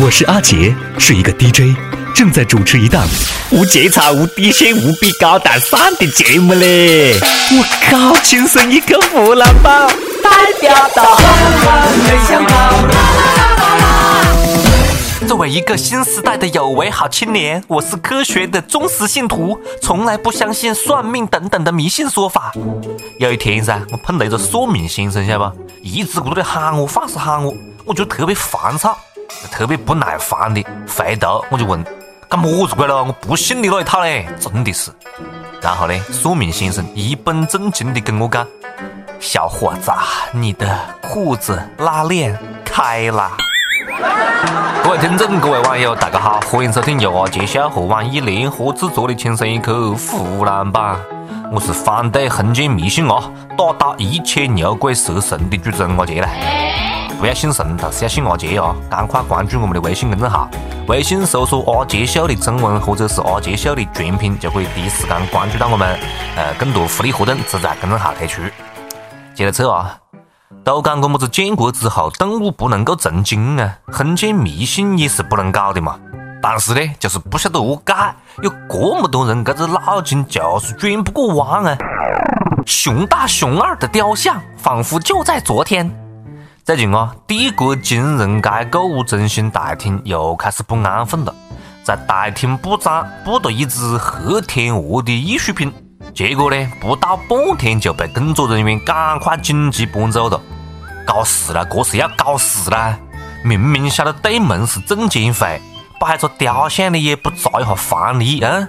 我是阿杰，是一个 DJ，正在主持一档无节操、无底线、无比高大上的节目嘞！我靠，亲生一个湖南宝，代表到很想作为一个新时代的有为好青年，我是科学的忠实信徒，从来不相信算命等等的迷信说法。有一天噻，我碰到一个算命先生，晓得不？一直咕嘟的喊我，放肆喊我，我就特别烦躁。特别不耐烦的回头，我就问干么子鬼了？我不信你那一套嘞，真的是。然后呢，算命先生一本正经的跟我讲：“小伙子，你的裤子拉链开了。”各位听众，各位网友，大家好，欢迎收听由阿杰笑和网易联合制作的《轻松一刻湖南版》，我是反对封建迷信啊，打倒一切牛鬼蛇神的主持人阿杰嘞。不要信神，但是要信阿杰哦！赶快关注我们的微信公众号，微信搜索“阿杰秀”的中文或者是“阿杰秀”的全拼，就可以第一时间关注到我们。呃，更多福利活动只在公众号推出。接着扯啊，都讲个么子建国之后动物不能够成精啊，封建迷信也是不能搞的嘛。但是呢，就是不晓得何解，有这么多人，这个脑筋就是转不过弯啊！熊大熊二的雕像，仿佛就在昨天。最近啊，帝国金融街购物中心大厅又开始不安分了，在大厅布展布了一只黑天鹅的艺术品，结果呢，不到半天就被工作人员赶快紧急搬走了。搞事了，这是要搞事了！明明晓得对门是证监会，摆个雕像的也不查一下防例啊？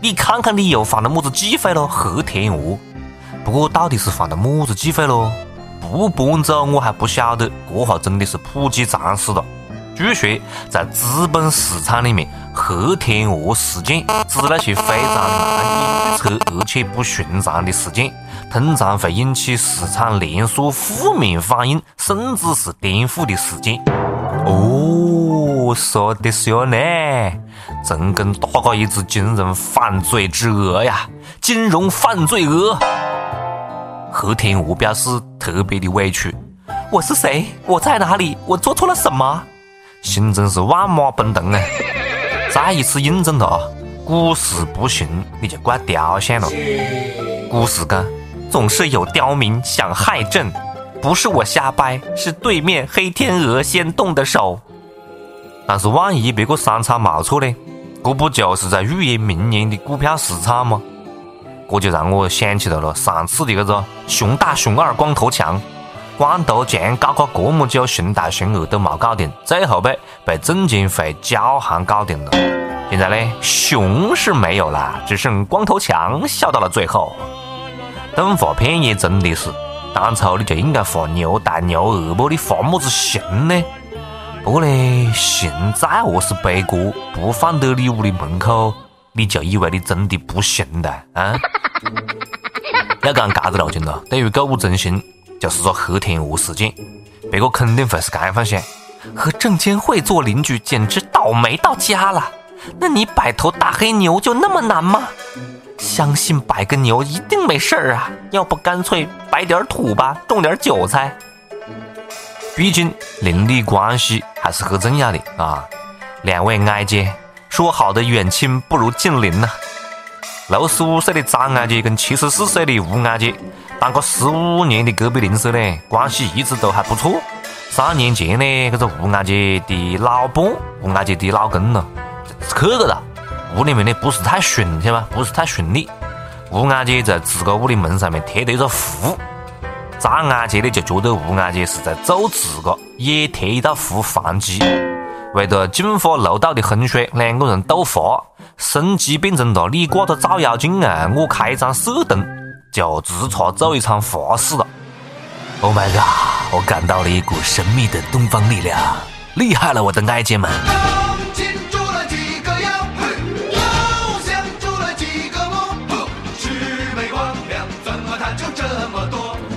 你看看你又犯了么子忌讳咯？黑天鹅，不过到底是犯了么子忌讳咯？不搬走，我还不晓得，这下真的是普及常识了。据说，在资本市场里面，黑天鹅事件指那些非常难以预测而且不寻常的事件，通常会引起市场连锁负面反应，甚至是颠覆的事件。哦，说的是哟呢，成功打过一只金融犯罪之鹅呀，金融犯罪鹅。黑天鹅表示特别的委屈，我是谁？我在哪里？我做错了什么？心真是万马奔腾啊！再一次印证了啊，股市不行你就怪雕像了。股市讲总是有刁民想害朕，不是我瞎掰，是对面黑天鹅先动的手。但是万一别个商场没错呢？这不就是在预言明年的股票市场吗？这就让我想起来了上次的这个熊大熊二光头强，光头强搞个这么久，熊大熊二都没搞定，最后被被证监会交行搞定了。现在呢，熊是没有了，只剩光头强笑到了最后。动画片也真的是，当初你就应该画牛大牛二不？你画么子熊呢？不过呢，熊再何是背锅，不放到你屋的门口。你就以为你真的不行的啊？要讲嘎子路径了，对于购物中心就是说黑天鹅事件，别个肯定会是这样想：和证监会做邻居简直倒霉到家了。那你摆头大黑牛就那么难吗？相信摆个牛一定没事儿啊，要不干脆摆点土吧，种点韭菜。毕竟邻里关系还是很重要的啊，两位矮姐。说好的远亲不如近邻呐！六十五岁的张阿姐跟七十四岁的吴阿姐，当个十五年的隔壁邻舍呢，关系一直都还不错。三年前呢，这个吴阿姐的老伴，吴阿姐的老公呢，去个了，屋里面呢不是太顺，晓得吧？不是太顺利。吴阿姐在自个屋的门上面贴了一个符，张阿姐呢就觉得吴阿姐是在咒自个，也贴一道符防忌。为了净化楼道的风水，两个人斗法，升级变成了你挂着照妖镜啊，我开一盏射灯，就直插做一场法事了。Oh my god！我感到了一股神秘的东方力量，厉害了，我的爱姐们！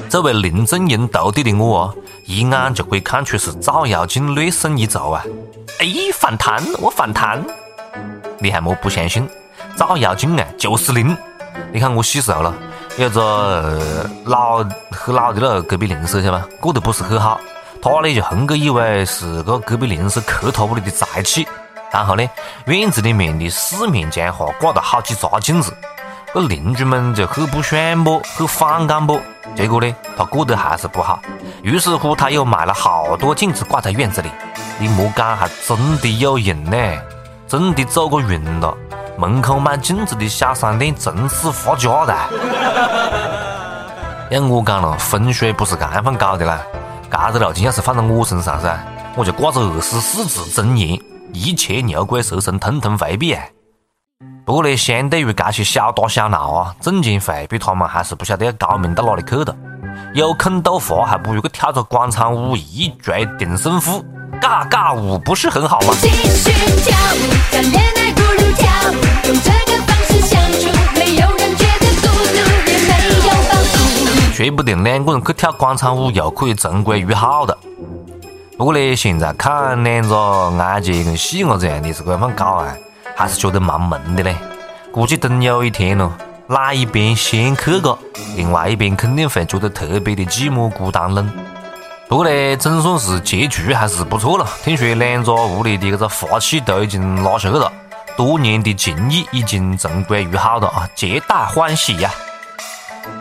作为林正英徒弟的我，一眼就可以看出是照妖镜略胜一筹啊！哎，反弹，我反弹！你还莫不相信？照妖镜啊，就是灵！你看我细时候了，有个老很老的了隔壁邻舍，晓得吧？过得不是很好，他呢就横个以为是个隔壁邻舍克他屋里的财气，然后呢，院子里面的四面墙下挂了好几扎镜子，那邻居们就很不爽啵，很反感啵。结果呢，他过得还是不好，于是乎他又买了好多镜子挂在院子里。你莫讲，还真的有用呢，真的走个运了。门口卖镜子的小商店真是发家了。要我讲了，风水不是这样搞的啦，这个路径要是放在我身上噻，我就挂着二十四字真言：一切牛鬼蛇神统统回避！不过呢，相对于这些小打小闹啊，证监会比他们还是不晓得要高明到哪里去的。有空斗法，还不如去跳个广场舞，一锤定胜负。尬尬舞不是很好吗？继续跳舞，谈恋爱不如跳舞，用这个方式相处，没有人觉得孤独，也没有包袱。说不定两个人去跳广场舞，又可以重归于好的。不过呢，现在看两个挨姐跟细伢子样的是这样搞啊，还是觉得蛮闷的嘞。估计等有一天咯，哪一边先去个，另外一边肯定会觉得特别的寂寞孤单冷。不过呢，总算是结局还是不错了。听说两家屋里的这个花气都已经拉熟了，多年的情谊已经重归于好了啊，皆大欢喜呀。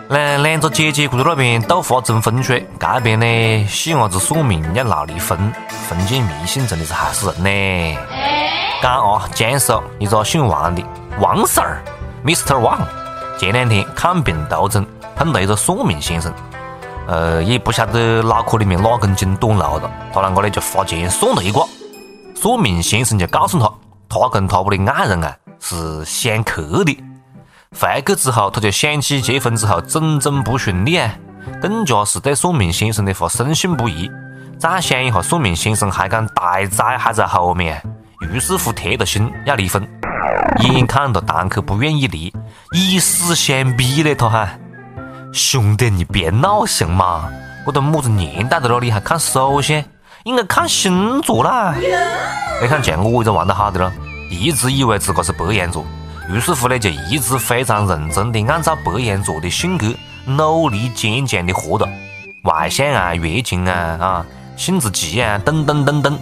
那两个姐姐搁在那边斗法争风水，这边呢细伢子算命要闹离婚，封建迷信真的是害死人呢。讲啊，江苏一个姓王的王 Sir Mr. Wang，前两天看病途中碰到一个算命先生。呃，也不晓得脑壳里面哪根筋短路了，他啷个呢就花钱算了一卦，算命先生就告诉他，他跟他屋的爱人啊是相克的。回去之后，他就想起结婚之后种种不顺利啊，更加是对算命先生的话深信不疑。再想一下，算命先生还讲大灾还在后面，于是乎铁了心要离婚。眼看着堂客不愿意离，以死相逼嘞，他喊。兄弟，你别闹行吗？我都么子年代的了，你还看手相？应该看星座啦！你看像我这玩得好的了，一直以为自个是白羊座，于是乎呢，就一直非常认真的按照白羊座的性格努力坚强的活着，外向啊，热情啊，啊，性子急啊，等等等等。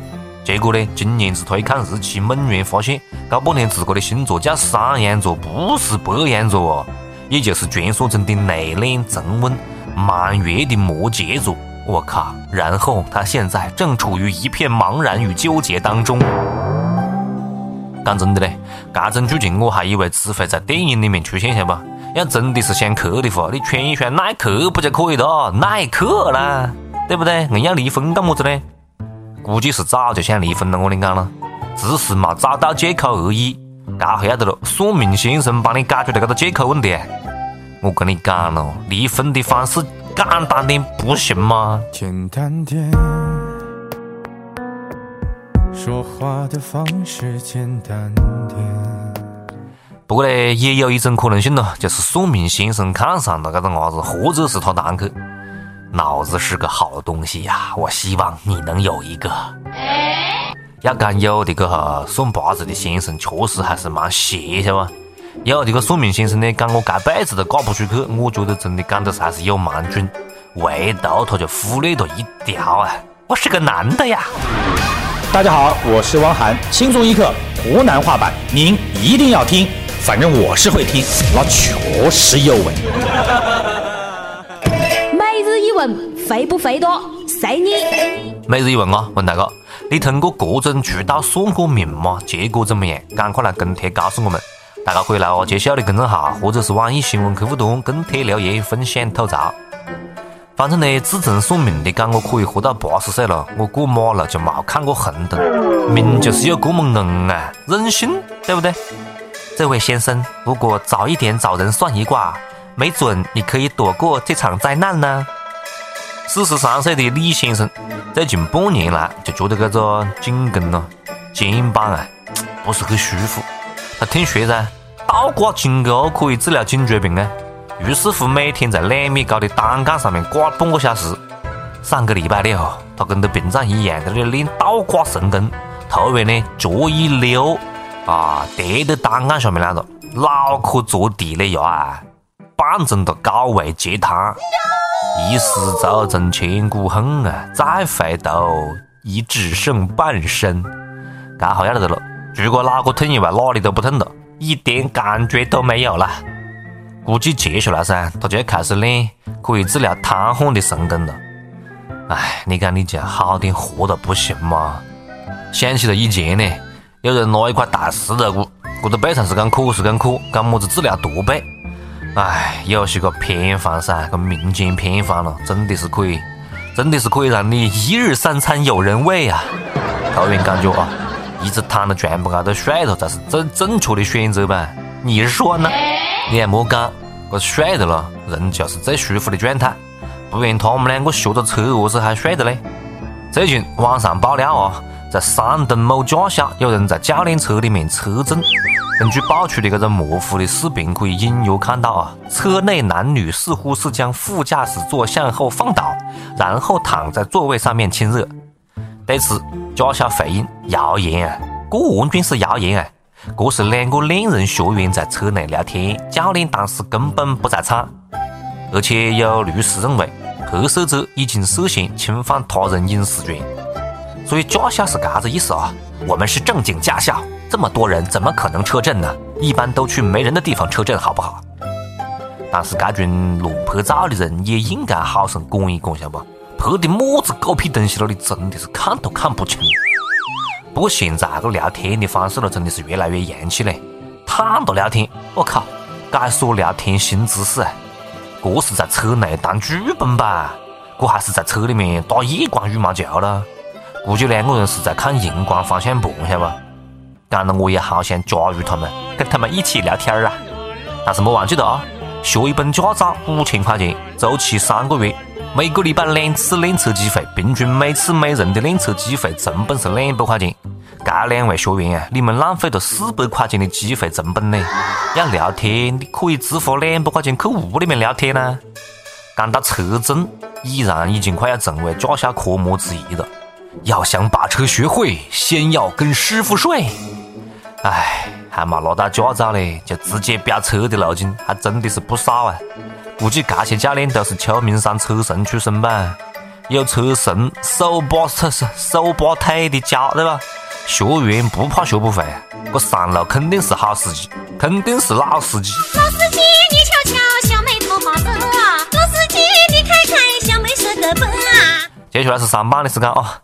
结果呢，今年子推看日期，猛然发现搞半天自个的星座叫山羊座，不是白羊座哦。也就是传说中的内敛、沉稳、慢热的摩羯座，我靠！然后他现在正处于一片茫然与纠结当中。讲真的嘞，这种剧情我还以为只会在电影里面出现，晓得不？要真的是相克的话，你穿一双耐克不就可以了？耐克啦，对不对？硬要离婚干么子呢？估计是早就想离婚了，我跟你讲了，只是没找到借口而已。这还要得了？算命先生帮你解决了这个借口问题。我跟你讲了，离婚的方式简单点不行吗？简单点，说话的方式简单点。不过呢，也有一种可能性咯，就是算命先生看上了这个伢子，或者是他堂客。脑子是个好东西呀，我希望你能有一个。要讲有的个算八字的先生，确实还是蛮邪，晓得吧？有的个算命先生呢，讲我这辈子都嫁不出去，我觉得真的讲的是还是有蛮准，唯独他就忽略了一条啊，我是个男的呀。大家好，我是汪涵，轻松一刻湖南话版，您一定要听，反正我是会听，那确实有味。每日一问，肥不肥多？随你。每日一问啊，问大哥，你通过各种渠道算过命吗？结果怎么样？赶快来跟帖告诉我们。大家可以来我揭晓的公众号，或者是网易新闻客户端跟帖留言分享吐槽。反正呢，自从算命的讲我可以活到八十岁了，我过马路就冇看过红灯。命就是有这么硬啊，任性，对不对？这位先生，如果早一点找人算一卦，没准你可以躲过这场灾难呢。四十三岁的李先生，最近半年来就觉得这个颈根咯、肩膀啊不是很舒服。他听说噻，倒挂金钩可以治疗颈椎病啊。于是乎，每天在两米高的单杠上面挂半个小时。上个礼拜六，他跟着平常一样在那里练倒挂神功，突然呢脚一溜，啊，跌到单杠下面来了，脑壳着地了呀，半中的高位截瘫。一失足成千古恨啊！再回头，已只剩半生。这下要得了，如果哪个痛以外，哪里都不痛了，一点感觉都没有了。估计接下来噻，他就要开始练可以治疗瘫痪的神功了。哎，你讲你就好点活都不行吗？想起了以前呢，有人拿一块大石头，咕咕的背上是讲苦是讲苦，讲么子治疗驼背。哎，有些个偏方噻，个民间偏方了，真的是可以，真的是可以让你一日三餐有人喂啊！个人感觉啊，一直躺到床铺高头睡着才是正正确的选择吧？你说呢？你还莫讲，个睡着了，人就是最舒服的状态。不然他们两个学着车，何是还睡着嘞？最近网上爆料啊，在山东某驾校，有人在教练车里面车震。根据爆出的这个模糊的视频，可以隐约看到啊，车内男女似乎是将副驾驶座向后放倒，然后躺在座位上面亲热。对此，驾校回应：谣言啊，这完全是谣言啊！这是两个恋人学员在车内聊天，教练当时根本不在场。而且有律师认为，拍摄者已经涉嫌侵犯他人隐私权。所以驾校是嘎子意思啊？我们是正经驾校。这么多人怎么可能车震呢？一般都去没人的地方车震，好不好？但是这群乱拍照的人也应该好生管一管，晓得不？拍的么子狗屁东西了，你真的是看都看不清。不过现在这个聊天的方式了，真的是越来越洋气嘞，躺着聊天，我靠，解锁聊天新姿势啊！这是在车内当剧本吧？这还是在车里面打夜光羽毛球了？估计两个人是在看荧光方向盘，晓得不？讲得我也好想加入他们，跟他们一起聊天啊！但是莫忘记了啊，学一本驾照五千块钱，周期三个月，每个礼拜两次练车机会，平均每次每人的练车机会成本是两百块钱。这两位学员啊，你们浪费了四百块钱的机会成本呢！要聊天，你可以只花两百块钱去屋里面聊天呢。讲到车震，已然已经快要成为驾校科目之一了。要想把车学会，先要跟师傅睡。哎，还没拿到驾照嘞，就直接飙车的路径，还真的是不少啊！估计这些教练都是秋名山车神出身吧？有车神手把手手把腿的教，对吧？学员不怕学不会，这上路肯定是好司机，肯定是老司机。老司机，你瞧瞧小妹头发白啊！老司机，你看看小妹帅的不啊？接下来是上班的时间啊！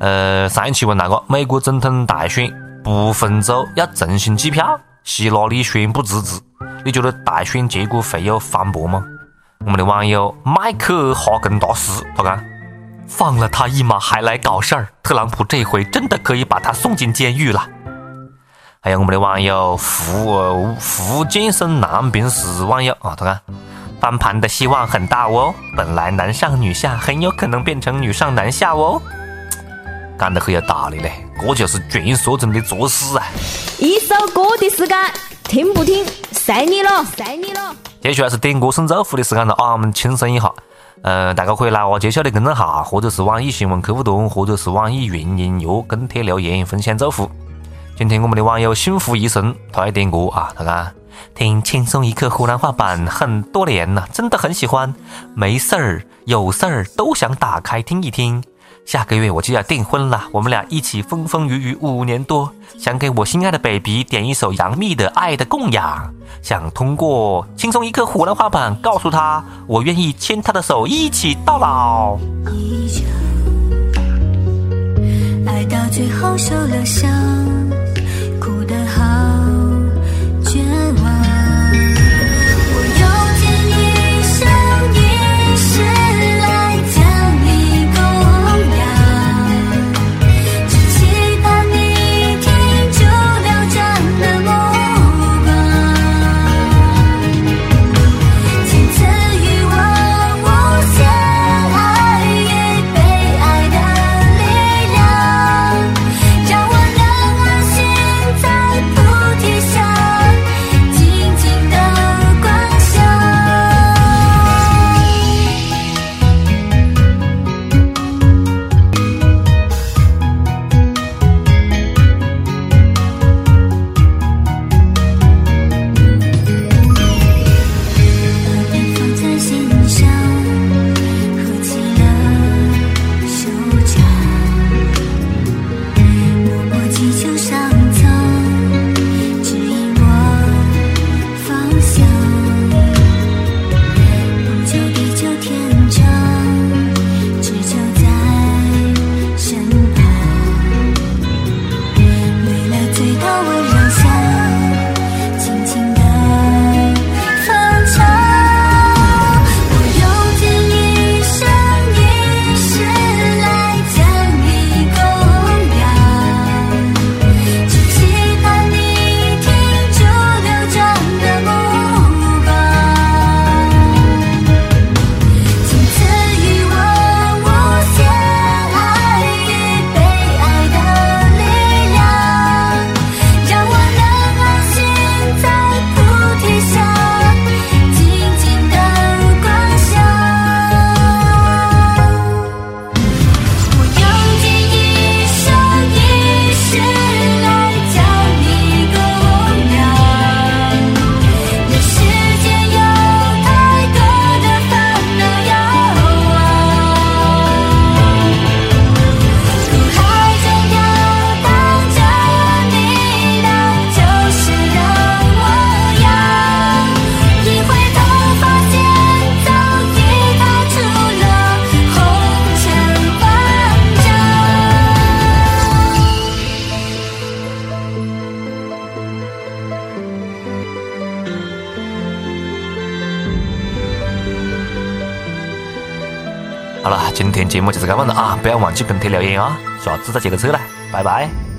呃，上一期问那个美国总统大选。不分州要重新计票，希拉里宣布辞职。你觉得大选结果会有翻盘吗？我们的网友麦克哈根大师他讲：放了他一马还来搞事儿，特朗普这回真的可以把他送进监狱了。还有我们的网友福福建省南平市网友啊，他讲翻盘的希望很大哦，本来男上女下，很有可能变成女上男下哦。讲得很有道理嘞，这就是传说中的作死啊！一首歌的时间，听不听，随你了，随你了。接下来是点歌送祝福的时间了啊，我们轻松一下。呃，大家可以来我介绍的公众号，或者是网易新闻客户端，或者是网易云音乐跟帖留言分享祝福。今天我们的网友幸福一生他要点歌啊，他讲听轻松一刻湖南话版很多年了，真的很喜欢，没事儿有事儿都想打开听一听。下个月我就要订婚了，我们俩一起风风雨雨五年多，想给我心爱的 baby 点一首杨幂的《爱的供养》，想通过轻松一刻湖南话版告诉他，我愿意牵他的手一起到老。爱到最后受了伤。天节目就是这么的啊！不要忘记跟帖留言啊，下次再接着扯了，拜拜。